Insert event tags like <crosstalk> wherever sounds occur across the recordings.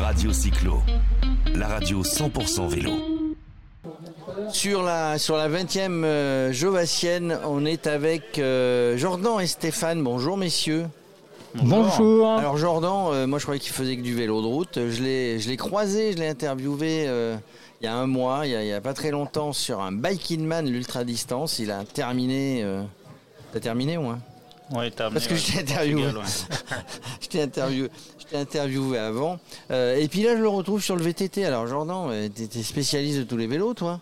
Radio Cyclo, la radio 100% vélo. Sur la, sur la 20e euh, Jovassienne, on est avec euh, Jordan et Stéphane. Bonjour messieurs. Bonjour. Alors Jordan, euh, moi je croyais qu'il faisait que du vélo de route. Je l'ai, je l'ai croisé, je l'ai interviewé euh, il y a un mois, il y a, pas très longtemps, sur un Biking Man l'ultra distance. Il a terminé. Euh... T'as terminé ou hein Ouais, t'as Parce que amené, je t'ai interviewé. Portugal, ouais. <laughs> je t'ai interviewé, avant. Euh, et puis là, je le retrouve sur le VTT. Alors Jordan, t'es spécialiste de tous les vélos, toi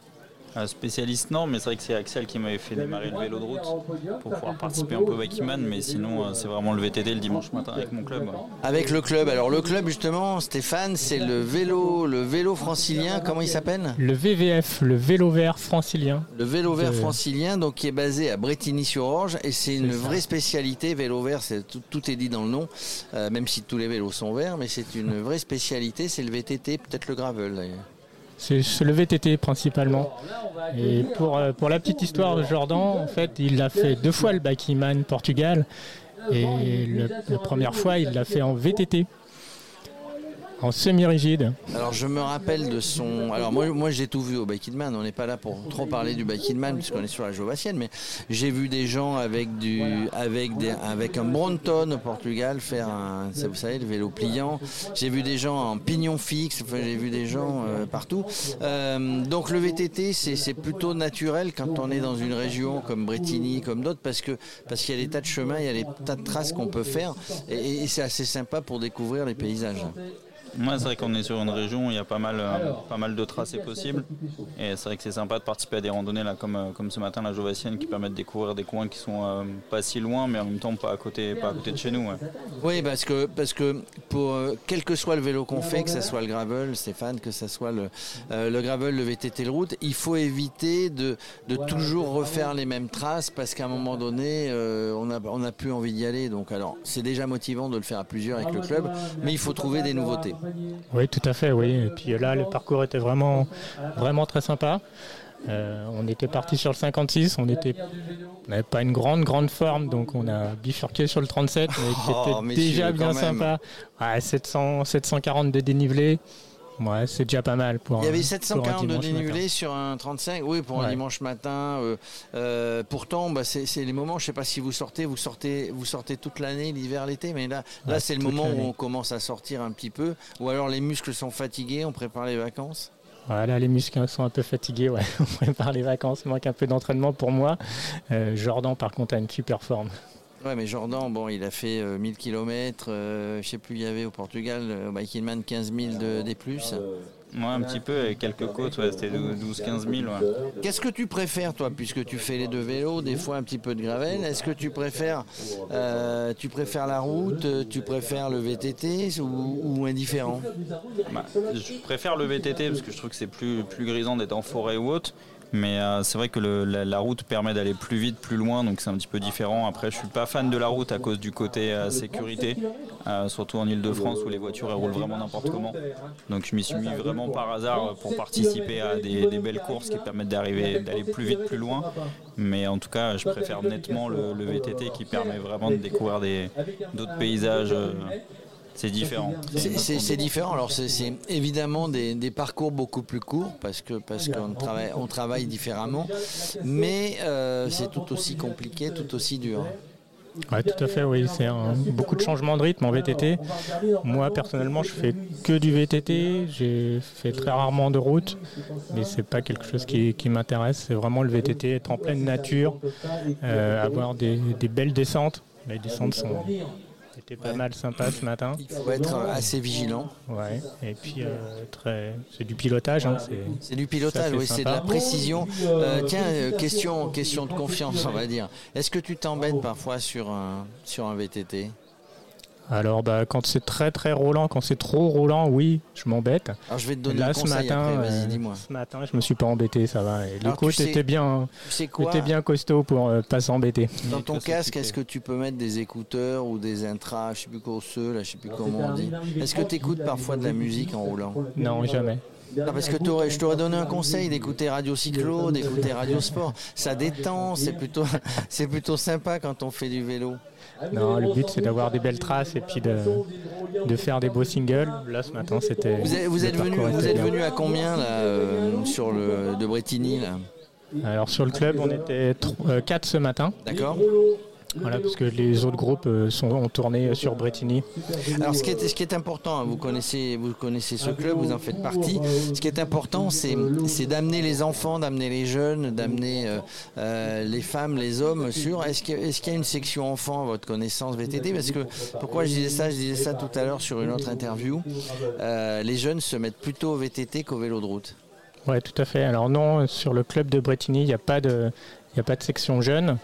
Un spécialiste, non, mais c'est vrai que c'est Axel qui m'avait fait démarrer le vélo de route pour pouvoir participer un peu au Bakiman, mais sinon, euh, c'est vraiment le VTT le dimanche matin avec mon club. Avec le club. Alors le club, justement, Stéphane, c'est le vélo, le vélo francilien. Comment il s'appelle? Le VVF, le vélo vert francilien. Le vélo vert francilien, donc qui est basé à Bretigny-sur-Orge, et c'est une vraie spécialité. Vélo vert, c'est tout, tout est dit dans le nom, euh, même si tous les vélos sont verts, mais c'est une vraie spécialité. C'est le VTT, peut-être le gravel. d'ailleurs. C'est le VTT principalement. Et pour, euh, pour la petite histoire de Jordan, en fait, il a fait deux fois le Bakiman Portugal. Et la première fois, il l'a fait en VTT, en semi-rigide. Alors je me rappelle de son. Alors moi, moi j'ai tout vu au Bike Man. On n'est pas là pour trop parler du Bike Man puisqu'on est sur la Jovassienne, mais j'ai vu des gens avec du, avec des, avec un Bronton au Portugal faire un, vous savez, le vélo pliant. J'ai vu des gens en pignon fixe. Enfin, j'ai vu des gens euh, partout. Euh, donc le VTT, c'est c'est plutôt naturel quand on est dans une région comme Bretigny, comme d'autres, parce que parce qu'il y a des tas de chemins, il y a des tas de traces qu'on peut faire, et c'est assez sympa pour découvrir les paysages. Moi, c'est vrai qu'on est sur une région où il y a pas mal, euh, pas mal de tracés possibles. Et c'est vrai que c'est sympa de participer à des randonnées là, comme, euh, comme ce matin la Jovassienne qui permettent de découvrir des coins qui sont euh, pas si loin, mais en même temps pas à côté, pas à côté de chez nous. Oui, parce que, parce que pour, quel que soit le vélo qu'on fait, que ce soit le gravel, Stéphane, que ce soit le, gravel, le VTT, le route, il faut éviter de, de toujours refaire les mêmes traces parce qu'à un moment donné, on n'a on a plus envie d'y aller. Donc, alors, c'est déjà motivant de le faire à plusieurs avec le club, mais il faut trouver des nouveautés. Oui, tout à fait, oui. Et puis là, le parcours était vraiment, vraiment très sympa. Euh, on était parti sur le 56, on était, n'avait pas une grande grande forme, donc on a bifurqué sur le 37, mais qui Oh, était déjà bien sympa. Ouais, 700, 740 de dénivelé, ouais, c'est déjà pas mal pour. Il y avait un- 740 pour un de matin. dénivelé sur un 35, oui, pour un dimanche matin. euh, euh, pourtant, bah, c'est les moments, je sais pas si vous sortez, vous sortez, vous sortez toute l'année, l'hiver, l'été, mais là, là c'est le moment où on commence à sortir un petit peu, ou alors les muscles sont fatigués, on prépare les vacances. Voilà, les muscles sont un peu fatigués, ouais. <laughs> on prépare les vacances, il manque un peu d'entraînement pour moi. Euh, Jordan, par contre, a une super forme. Ouais, mais Jordan, bon, il a fait euh, 1000 km, je sais plus, il y avait au Portugal, euh, au Bikingman 15 000 de, des plus. Moi, un petit peu, avec quelques côtes, ouais, c'était 12-15 000. ouais. Qu'est-ce que tu préfères, toi, puisque tu fais les deux vélos, des fois un petit peu de gravel Est-ce que tu préfères, euh, tu préfères la route, euh, tu préfères le VTT ou, ou indifférent? Bah, je préfère le VTT parce que je trouve que c'est plus, plus grisant d'être en forêt ou autre. Mais euh, c'est vrai que la, route permet d'aller plus vite, plus loin, donc c'est un petit peu différent. Après, je suis pas fan de la route à cause du côté euh, sécurité, euh, surtout en Ile-de-France où les voitures roulent vraiment n'importe comment. Donc je m'y suis mis vraiment par hasard pour participer à des, belles courses qui permettent d'arriver, d'aller plus vite, plus loin. Mais en tout cas, je préfère nettement le, VTT qui permet vraiment de découvrir d'autres paysages. C'est différent. C'est- différent. Alors, c'est évidemment des, des parcours beaucoup plus courts parce que parce qu'on travaille, on travaille différemment, mais euh, c'est tout aussi compliqué, tout aussi dur. Ouais, tout à fait, oui. C'est un- beaucoup de changements de rythme en VTT. Moi, personnellement, je fais que du VTT. J'ai fait très rarement de route, mais c'est pas quelque chose qui, qui m'intéresse. C'est vraiment le VTT, être en pleine nature, euh, avoir des, des belles descentes. Les descentes sont étaient pas mal sympas ce matin. Il faut être assez vigilant. Ouais. Et puis euh, très, c'est du pilotage. hein, c'est- C'est du pilotage, oui, c'est de la sympa. précision. Euh, tiens, euh, question, question de confiance, on va dire. Est-ce que tu t'embêtes parfois sur un, sur un VTT Alors, bah, quand c'est très très roulant, quand c'est trop roulant, oui, je m'embête. Alors je vais te donner Là, un ce matin, après, vas-y, euh, dis-moi. ce matin, je me suis pas embêté, ça va. Et tu sais- étaient bien, Tu sais quoi étaient bien costauds pour euh, pas s'embêter. Dans ton casque, est-ce que tu peux mettre des écouteurs ou des intras, je sais plus quoi, ceux, là, je sais plus comment on dit. Est-ce que tu écoutes parfois de la musique en roulant Non, jamais. Parce que je t'aurais donné un conseil d'écouter Radio Cyclo, d'écouter Radio Sport. Ça détend, c'est plutôt, <laughs> c'est plutôt sympa quand on fait du vélo. Non, le but c'est d'avoir des belles traces et puis de, de faire des beaux singles. Là ce matin c'était. Vous êtes, vous êtes venu, vous êtes venu à combien là euh, sur le de Bretigny là? Alors sur le club on était 4 ce matin. D'accord. Voilà, parce que les autres groupes euh, sont, ont tourné sur Bretigny. Alors, ce qui est, ce qui est important, hein, vous connaissez, vous connaissez ce club, vous en faites partie. Ce qui est important, c'est, d'amener les enfants, d'amener les jeunes, d'amener euh, euh, les femmes, les hommes sur. Est-ce qu'il, est y a une section enfant à votre connaissance VTT Parce que pourquoi je disais ça? Je disais ça tout à l'heure sur une autre interview. les jeunes se mettent plutôt au VTT qu'au vélo de route. Oui, tout à fait. Alors non, sur le club de Bretigny, il n'y a pas de, a pas de section jeune.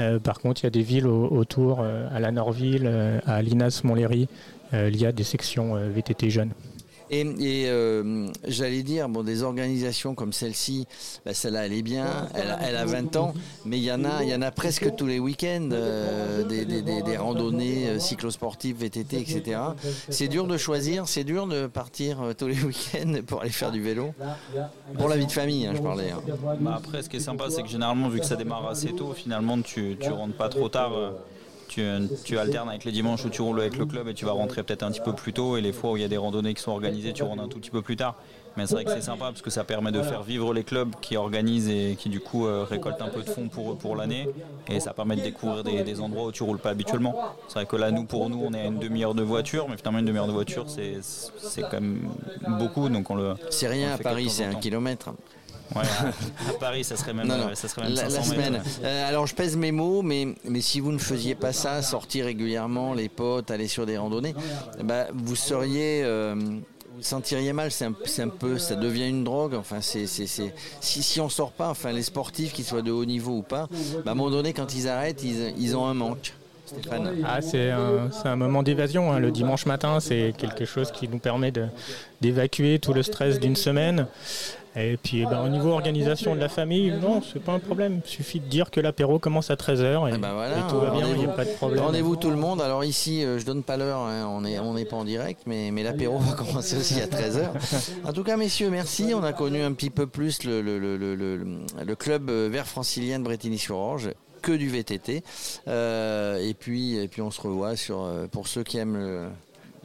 Euh, par contre, il y a des villes autour, euh, à la Norville, euh, à Linas Montlhéry, il y a des sections VTT jeunes. Et, euh, j'allais dire, bon, des organisations comme celle-ci, bah, celle-là, elle est bien, elle, a 20 ans, mais il y en a, il y en a presque tous les week-ends, euh, des, randonnées euh, cyclosportives, VTT, etc. C'est dur de choisir, c'est dur de partir tous les week-ends pour aller faire du vélo. Pour la vie de famille, hein, je parlais. Hein. Bah, après, ce qui est sympa, c'est que généralement, vu que ça démarre assez tôt, finalement, tu, tu rentres pas trop tard tu, alternes avec les dimanches où tu roules avec le club et tu vas rentrer peut-être un petit peu plus tôt et les fois où il y a des randonnées qui sont organisées, tu rentres un tout petit peu plus tard. Mais c'est vrai que c'est sympa parce que ça permet de faire vivre les clubs qui organisent et qui du coup euh, récoltent un peu de fonds pour, pour l'année et ça permet de découvrir des, endroits où tu roules pas habituellement. C'est vrai que là, nous, pour nous, on est à une demi-heure de voiture, mais finalement, une demi-heure de voiture, c'est quand même beaucoup. Donc on le. C'est rien à Paris, c'est un kilomètre. Ouais, à Paris, ça serait même, Ça serait même la, semaine. Euh, alors, je pèse mes mots, mais, mais si vous ne faisiez pas ça, sortir régulièrement, les potes, aller sur des randonnées, bah, vous seriez. Euh, vous sentiriez mal, c'est un, peu, ça devient une drogue. Enfin, c'est, si, si on sort pas, enfin, les sportifs, qu'ils soient de haut niveau ou pas, bah, à un moment donné, quand ils arrêtent, ils, ils ont un manque. Ah, c'est un, un, moment d'évasion. Hein. Le dimanche matin, c'est quelque chose qui nous permet d'évacuer tout le stress d'une semaine. Et puis eh ben, au niveau organisation de la famille, non, c'est pas un problème. Il suffit de dire que l'apéro commence à 13h et, eh ben tout va bien, il n'y a pas de problème. Rendez-vous tout le monde. Alors ici, euh, je donne pas l'heure, hein. on n'est on pas en direct, mais, mais l'apéro va commencer aussi à 13h. En tout cas, messieurs, merci. On a connu un petit peu plus le, le, le, le club euh, vert francilien de Bretigny-sur-Orge que du VTT. Euh, et, puis, et puis on se revoit sur, pour ceux qui aiment le,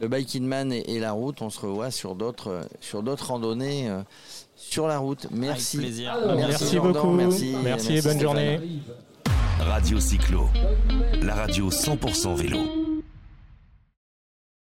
le Biking Man et, la route, on se revoit sur d'autres sur d'autres randonnées sur la route. Merci. plaisir. Merci, beaucoup. Merci, merci, bonne journée. Radio Cyclo, la radio 100% vélo.